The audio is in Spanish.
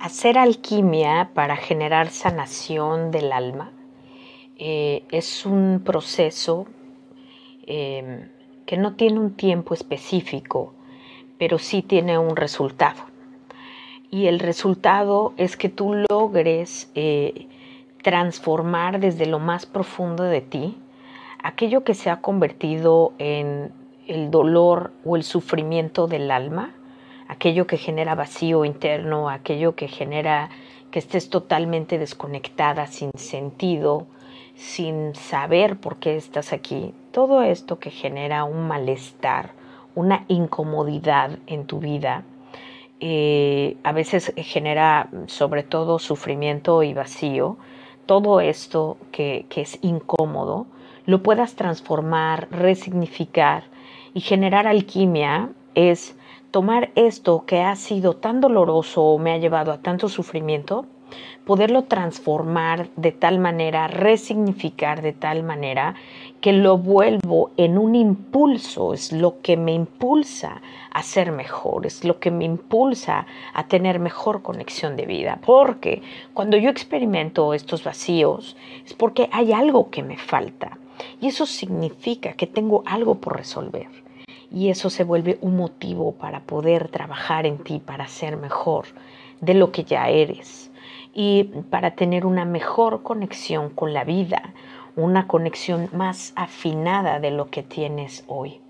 Hacer alquimia para generar sanación del alma eh, es un proceso em, que no tiene un tiempo específico, pero sí tiene un resultado. Y el resultado es que tú logres eh, transformar desde lo más profundo de ti aquello que se ha convertido en el dolor o el sufrimiento del alma, aquello que genera vacío interno, aquello que genera que estés totalmente desconectada, sin sentido, sin saber por qué estás aquí, todo esto que genera un malestar, una incomodidad en tu vida, eh, a veces genera sobre todo sufrimiento y vacío, todo esto que, que es incómodo, lo puedas transformar, resignificar y generar alquimia es tomar esto que ha sido tan doloroso o me ha llevado a tanto sufrimiento, poderlo transformar de tal manera, resignificar de tal manera que lo vuelvo en un impulso, es lo que me impulsa a ser mejor, es lo que me impulsa a tener mejor conexión de vida. Porque cuando yo experimento estos vacíos es porque hay algo que me falta y eso significa que tengo algo por resolver. Y eso se vuelve un motivo para poder trabajar en ti, para ser mejor de lo que ya eres y para tener una mejor conexión con la vida, una conexión más afinada de lo que tienes hoy.